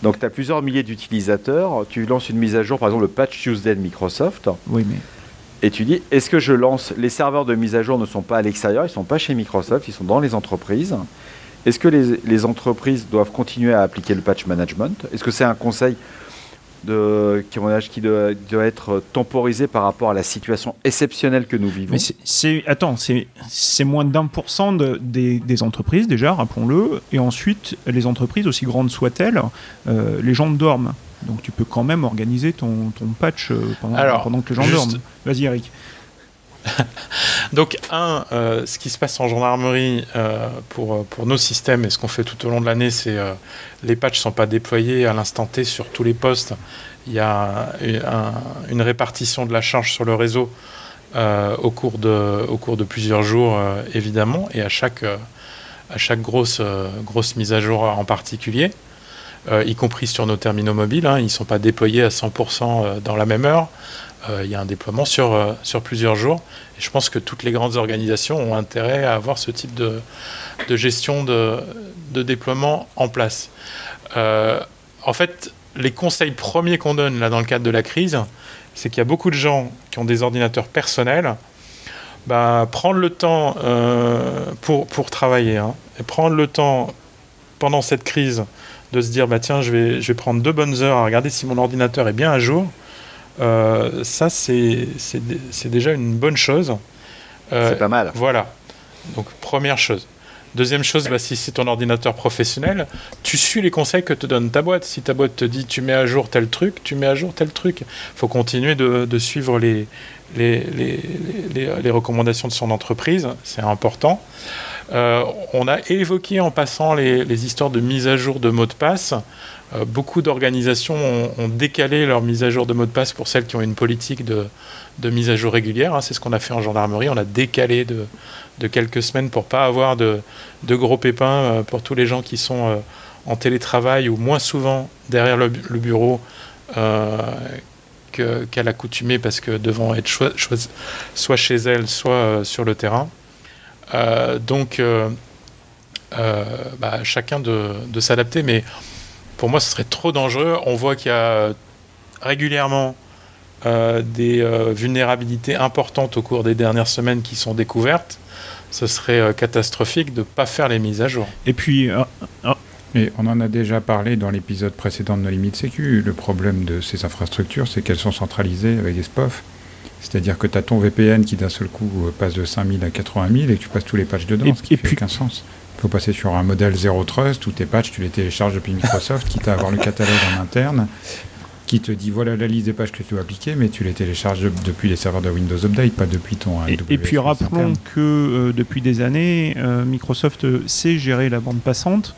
F: Donc, tu as plusieurs milliers d'utilisateurs. Tu lances une mise à jour, par exemple, le patch Tuesday de Microsoft.
G: Oui, mais.
F: Et tu dis, est-ce que je lance? Les serveurs de mise à jour ne sont pas à l'extérieur, ils ne sont pas chez Microsoft, ils sont dans les entreprises. Est-ce que les, entreprises doivent continuer à appliquer le patch management? Est-ce que c'est un conseil de, qui, doit, doit, être temporisé par rapport à la situation exceptionnelle que nous vivons?
G: Mais c'est, Attends, c'est moins d'un pour cent des, des, entreprises déjà, rappelons-le, et ensuite, les entreprises, aussi grandes soient-elles, euh, les gens dorment. Donc tu peux quand même organiser ton, ton patch euh, pendant, que les gens dorment. Vas-y Eric.
B: Donc, un, euh, ce qui se passe en gendarmerie euh, pour, pour nos systèmes et ce qu'on fait tout au long de l'année, c'est euh, les patchs ne sont pas déployés à l'instant T sur tous les postes. Il y a une répartition de la charge sur le réseau au, cours de, au cours de plusieurs jours, évidemment, et à chaque, à chaque grosse, grosse mise à jour en particulier. y compris sur nos terminaux mobiles, hein. ils ne sont pas déployés à 100% dans la même heure. Euh, il y a un déploiement sur, euh, plusieurs jours. Je pense que toutes les grandes organisations ont intérêt à avoir ce type de, gestion de, déploiement en place. Euh, en fait, les conseils premiers qu'on donne dans le cadre de la crise, c'est qu'il y a beaucoup de gens qui ont des ordinateurs personnels. Bah, prendre le temps pour, pour travailler, hein, et prendre le temps pendant cette crise de se dire bah tiens je vais, je vais prendre deux bonnes heures à regarder si mon ordinateur est bien à jour euh, ça, c'est déjà une bonne chose.
F: Euh, c'est pas mal.
B: Voilà. Donc, première chose. Deuxième chose, bah, si c'est ton ordinateur professionnel, tu suis les conseils que te donne ta boîte. Si ta boîte te dit tu mets à jour tel truc, tu mets à jour tel truc. Il faut continuer de, de suivre les les, les, les, les, recommandations de son entreprise, c'est important. on a évoqué en passant les, les, histoires de mise à jour de mots de passe. Beaucoup d'organisations ont, décalé leur mise à jour de mots de passe pour celles qui ont une politique de, mise à jour régulière. Hein. C'est ce qu'on a fait en gendarmerie. On a décalé de, quelques semaines pour pas avoir de, gros pépins pour tous les gens qui sont en télétravail ou moins souvent derrière le, bureau euh, qu'à l'accoutumée parce que devant être soit chez elle, soit euh, sur le terrain. Euh, donc, bah, chacun de, de s'adapter, mais pour moi, ce serait trop dangereux. On voit qu'il y a régulièrement des vulnérabilités importantes au cours des dernières semaines qui sont découvertes. Ce serait catastrophique de ne pas faire les mises à jour.
G: Et puis,
C: et on en a déjà parlé dans l'épisode précédent de nos limites sécu. Le problème de ces infrastructures, c'est qu'elles sont centralisées avec des SPOF. C'est-à-dire que tu as ton VPN qui d'un seul coup euh, passe de 5000 à 80 000 et que tu passes tous les patchs dedans, ce qui n'a aucun sens. Il faut passer sur un modèle Zero Trust où tes patchs, tu les télécharges depuis Microsoft, quitte à avoir le catalogue en interne, qui te dit voilà la liste des pages que tu dois appliquer, mais tu les télécharges depuis les serveurs de Windows Update, pas depuis ton
G: Et, et puis rappelons que euh, depuis des années, euh, Microsoft sait gérer la bande passante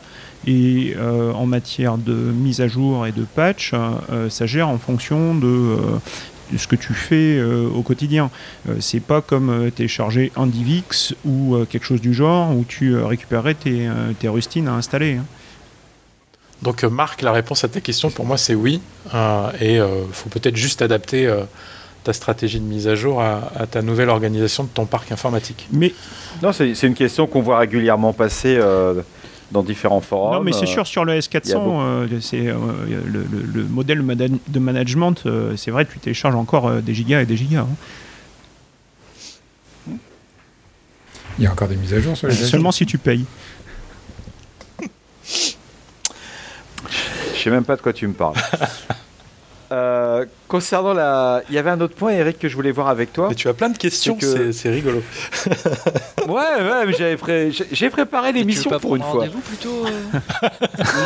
G: et euh, en matière de mise à jour et de patch, euh, ça gère en fonction de, euh, ce que tu fais au quotidien. c'est pas comme télécharger un DivX ou quelque chose du genre où tu récupérerais tes, tes rustines à installer. Hein.
B: Donc Marc, la réponse à ta question pour moi c'est oui. et il faut peut-être juste adapter ta stratégie de mise à jour à, à, ta nouvelle organisation de ton parc informatique.
F: Mais non, c'est une question qu'on voit régulièrement passer dans différents forums.
G: Non, mais c'est sûr, sur le S400, euh, c'est euh, le, le, modèle de management, euh, c'est vrai, tu télécharges encore des gigas et des gigas. Hein.
C: Il y a encore des mises à jour sur les
G: Seulement si tu payes.
F: Je sais même pas de quoi tu me parles. Euh, concernant la. Il y avait un autre point, Eric, que je voulais voir avec toi.
B: Mais tu as plein de questions, c'est rigolo.
F: ouais, ouais, mais j'avais pré... j'ai préparé l'émission pour une fois.
D: vous plutôt euh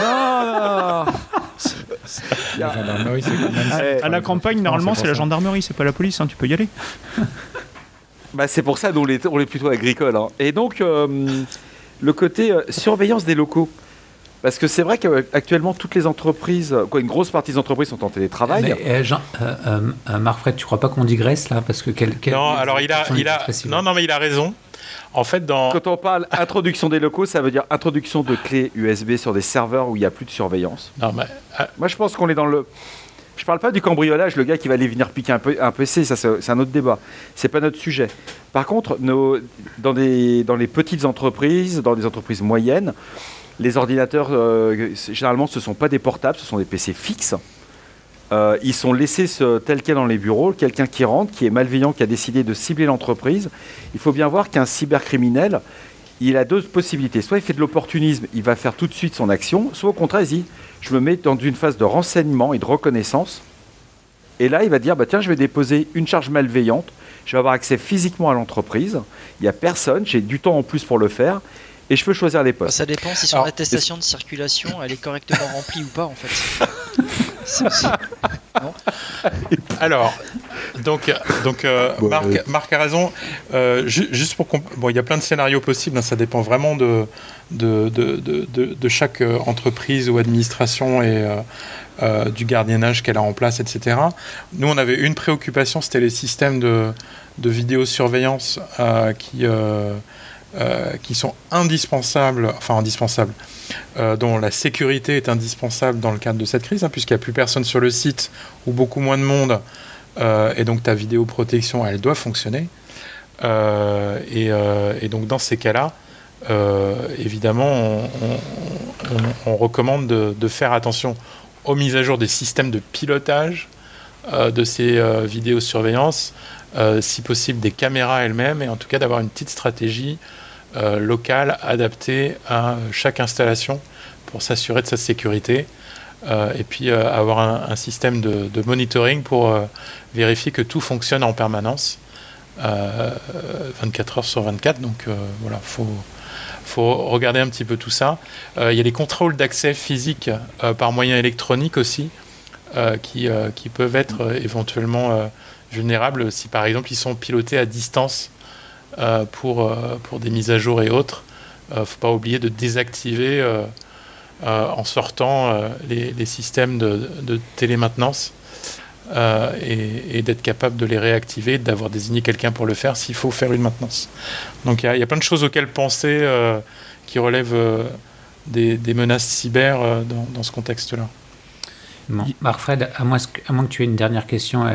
F: Non, non
G: La gendarmerie, c'est À la campagne, normalement, c'est la gendarmerie, c'est pas la police, hein, tu peux y aller.
F: bah, c'est pour ça qu'on est, on est plutôt agricole. Hein. Et donc, euh, le côté surveillance des locaux. Parce que c'est vrai qu'actuellement, toutes les entreprises, quoi, une grosse partie des entreprises sont en télétravail.
A: Mais, euh, Jean, euh, euh, Marc Fred, tu crois pas qu'on digresse là Parce que quel,
B: Non, alors il a, il a, non, non, mais il a raison. En fait, dans...
F: Quand on parle introduction des locaux, ça veut dire introduction de clés USB sur des serveurs où il n'y a plus de surveillance.
B: Non, mais,
F: Moi, je pense qu'on est dans le. Je parle pas du cambriolage, le gars qui va aller venir piquer un, peu, un PC, ça c'est un autre débat. C'est pas notre sujet. Par contre, nos, dans, des, dans les petites entreprises, dans des entreprises moyennes, les ordinateurs, euh, généralement, ce ne sont pas des portables, ce sont des PC fixes. Euh, ils sont laissés tels quels dans les bureaux. Quelqu'un qui rentre, qui est malveillant, qui a décidé de cibler l'entreprise. Il faut bien voir qu'un cybercriminel, il a deux possibilités. Soit il fait de l'opportunisme, il va faire tout de suite son action, soit au contraire, il dit je me mets dans une phase de renseignement et de reconnaissance. Et là, il va dire bah, tiens, je vais déposer une charge malveillante, je vais avoir accès physiquement à l'entreprise, il n'y a personne, j'ai du temps en plus pour le faire, et je peux choisir les postes.
D: Ça dépend si son attestation de circulation elle est correctement remplie ou pas en fait.
B: Alors, donc, donc euh, Marc, a raison. Euh, juste pour bon, il y a plein de scénarios possibles. Hein, ça dépend vraiment de de, de, de, de, chaque euh, entreprise ou administration et du gardiennage qu'elle a en place, etc. Nous, on avait une préoccupation, c'était les systèmes de, de vidéosurveillance qui euh, qui sont indispensables, enfin indispensables, euh, dont la sécurité est indispensable dans le cadre de cette crise, hein, puisqu'il n'y a plus personne sur le site ou beaucoup moins de monde, euh, et donc ta vidéoprotection, elle doit fonctionner. Et, donc dans ces cas-là, évidemment, on, recommande de, de, faire attention aux mises à jour des systèmes de pilotage de ces vidéosurveillances, si possible des caméras elles-mêmes, et en tout cas d'avoir une petite stratégie euh, local adapté à chaque installation pour s'assurer de sa sécurité. Euh, et puis euh, avoir un, système de, monitoring pour vérifier que tout fonctionne en permanence, 24 heures sur 24. Donc voilà, faut faut regarder un petit peu tout ça. Il y a les contrôles d'accès physique par moyen électronique aussi, qui, qui, peuvent être éventuellement vulnérables si par exemple ils sont pilotés à distance pour, euh, pour des mises à jour et autres. ne faut pas oublier de désactiver en sortant les, systèmes de, de télémaintenance et, d'être capable de les réactiver, d'avoir désigné quelqu'un pour le faire s'il faut faire une maintenance. Donc il y, a plein de choses auxquelles penser qui relèvent des, menaces cyber dans, ce contexte-là.
A: Marc-Fred, à, moins que tu aies une dernière question,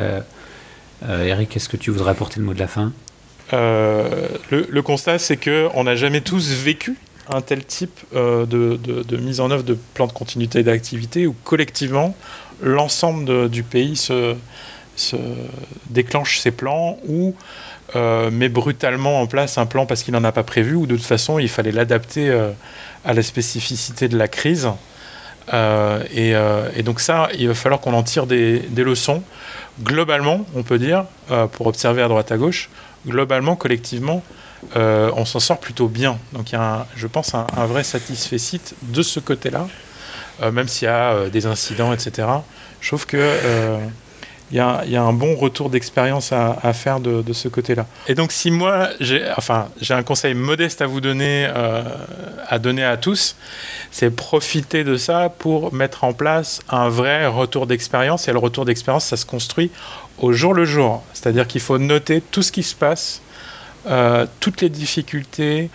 A: euh, Eric, est-ce que tu voudrais apporter le mot de la fin?
B: Euh, le, constat, c'est qu'on n'a jamais tous vécu un tel type euh, de, mise en œuvre de plan de continuité d'activité où collectivement l'ensemble du pays se, déclenche ses plans ou met brutalement en place un plan parce qu'il n'en a pas prévu ou de toute façon il fallait l'adapter à la spécificité de la crise. Et, donc ça, il va falloir qu'on en tire des leçons globalement, on peut dire, euh, pour observer à droite à gauche, globalement, collectivement, euh, on s'en sort plutôt bien. Donc il y a, je pense, un, vrai satisfait de ce côté-là, euh, même s'il y a des incidents, etc. Je trouve que il y, a, un bon retour d'expérience à, faire de, ce côté-là. Et donc, si moi, j'ai un conseil modeste à vous donner, euh, à donner à tous, c'est profiter de ça pour mettre en place un vrai retour d'expérience. Et le retour d'expérience, ça se construit au jour le jour. C'est-à-dire qu'il faut noter tout ce qui se passe, euh, toutes les difficultés,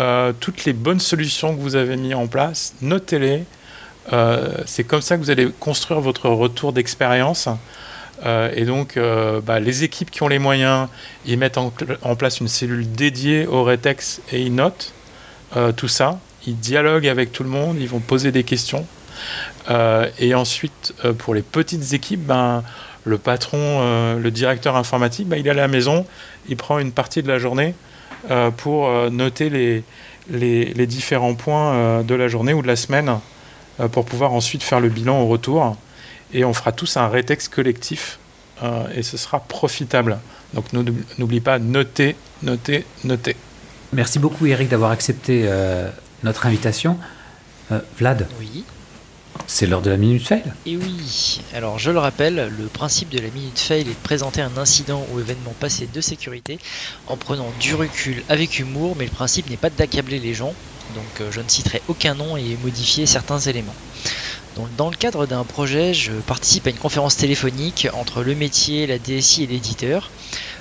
B: euh, toutes les bonnes solutions que vous avez mis en place. Notez-les. c'est comme ça que vous allez construire votre retour d'expérience. Euh, et donc, euh, bah, les équipes qui ont les moyens, ils mettent en, place une cellule dédiée au Retex et ils notent euh, tout ça. Ils dialoguent avec tout le monde, ils vont poser des questions. et ensuite, pour les petites équipes, ben, le patron, le directeur informatique, ben, il est à la maison, il prend une partie de la journée pour noter les, les, différents points de la journée ou de la semaine pour pouvoir ensuite faire le bilan au retour et on fera tous un rétex collectif euh, et ce sera profitable. Donc n'oublie pas, noter, noter, noter.
A: Merci beaucoup Eric d'avoir accepté euh, notre invitation. Euh, Vlad
D: Oui.
A: C'est l'heure de la minute fail.
D: Et oui, alors je le rappelle, le principe de la minute fail est de présenter un incident ou événement passé de sécurité en prenant du recul avec humour, mais le principe n'est pas d'accabler les gens, donc je ne citerai aucun nom et modifier certains éléments dans le cadre d'un projet, je participe à une conférence téléphonique entre le métier, la DSI et l'éditeur.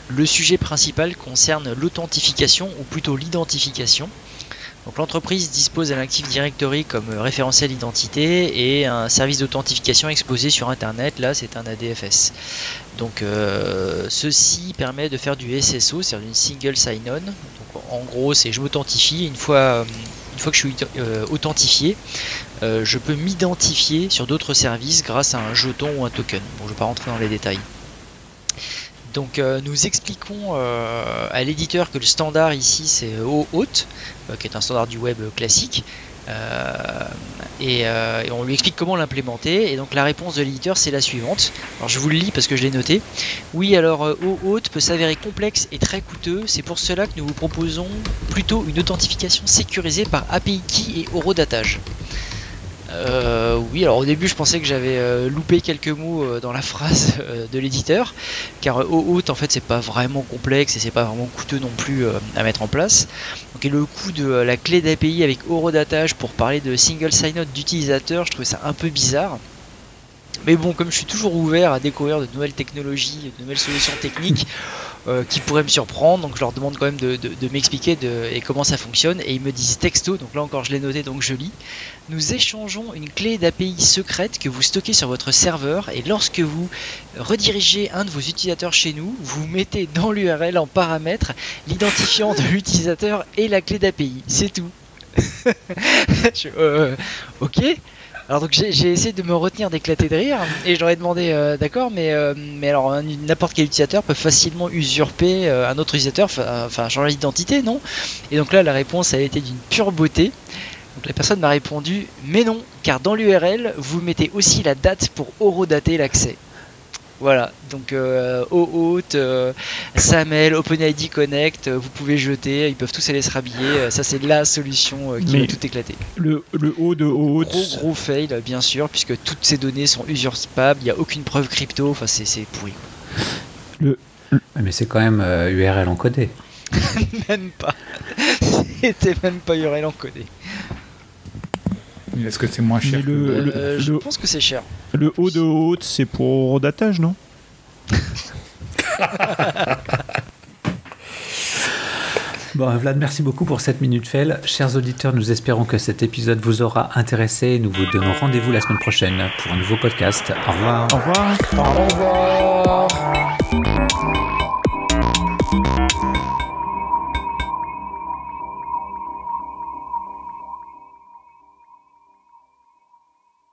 D: Le sujet principal concerne l'authentification ou plutôt l'identification. l'entreprise dispose d'un Active Directory comme référentiel d'identité et un service d'authentification exposé sur internet, là c'est un ADFS. Donc euh, ceci permet de faire du SSO, c'est-à-dire une single sign-on. en gros c'est je m'authentifie une fois euh, une fois que je suis euh, authentifié, euh, je peux m'identifier sur d'autres services grâce à un jeton ou un token. Bon, je ne vais pas rentrer dans les détails. Donc euh, nous expliquons à l'éditeur que le standard ici c'est OAuth, qui est un standard du web classique, et, on lui explique comment l'implémenter. Et donc la réponse de l'éditeur c'est la suivante. Alors je vous le lis parce que je l'ai noté. Oui, alors OAuth peut s'avérer complexe et très coûteux. C'est pour cela que nous vous proposons plutôt une authentification sécurisée par API Key et horodatage. Euh, oui, alors au début je pensais que j'avais euh, loupé quelques mots euh, dans la phrase de l'éditeur, car OAuth en fait c'est pas vraiment complexe et c'est pas vraiment coûteux non plus à mettre en place. Donc le coût de la clé d'API avec horodatage pour parler de single sign-on d'utilisateur, je trouvais ça un peu bizarre. Mais bon, comme je suis toujours ouvert à découvrir de nouvelles technologies, de nouvelles solutions techniques euh, qui pourraient me surprendre, donc je leur demande quand même de, m'expliquer et comment ça fonctionne. Et ils me disent texto, donc là encore je l'ai noté, donc je lis. Nous échangeons une clé d'API secrète que vous stockez sur votre serveur et lorsque vous redirigez un de vos utilisateurs chez nous, vous mettez dans l'URL en paramètre l'identifiant de l'utilisateur et la clé d'API. C'est tout. Euh, ok. Alors donc j'ai essayé de me retenir d'éclater de rire et ai demandé euh, d'accord mais euh, alors n'importe quel utilisateur peut facilement usurper euh, un autre utilisateur enfin changer d'identité non? Et donc là la réponse a été d'une pure beauté. Donc la personne m'a répondu mais non car dans l'URL vous mettez aussi la date pour horodater l'accès. Voilà, donc euh, OAuth, euh, SAML, OpenID Connect, euh, vous pouvez jeter, ils peuvent tous aller se rhabiller. ça, c'est la solution qui va tout éclater.
G: Le, le O de OAuth.
D: Gros, gros fail, bien sûr, puisque toutes ces données sont usurpables, il n'y a aucune preuve crypto, enfin, c'est pourri.
A: Le, Mais c'est quand même URL encodé.
D: même pas. C'était même pas Urel encodé.
C: Est-ce que c'est moins cher que
G: le-
C: le-
D: je
G: le-
D: pense que c'est cher.
G: Le haut de haute, c'est pour datage, non
A: Bon, Vlad, merci beaucoup pour cette minute fail. Chers auditeurs, nous espérons que cet épisode vous aura intéressé. Nous vous donnons rendez-vous la semaine prochaine pour un nouveau podcast. Au revoir.
G: Au revoir.
E: Au revoir.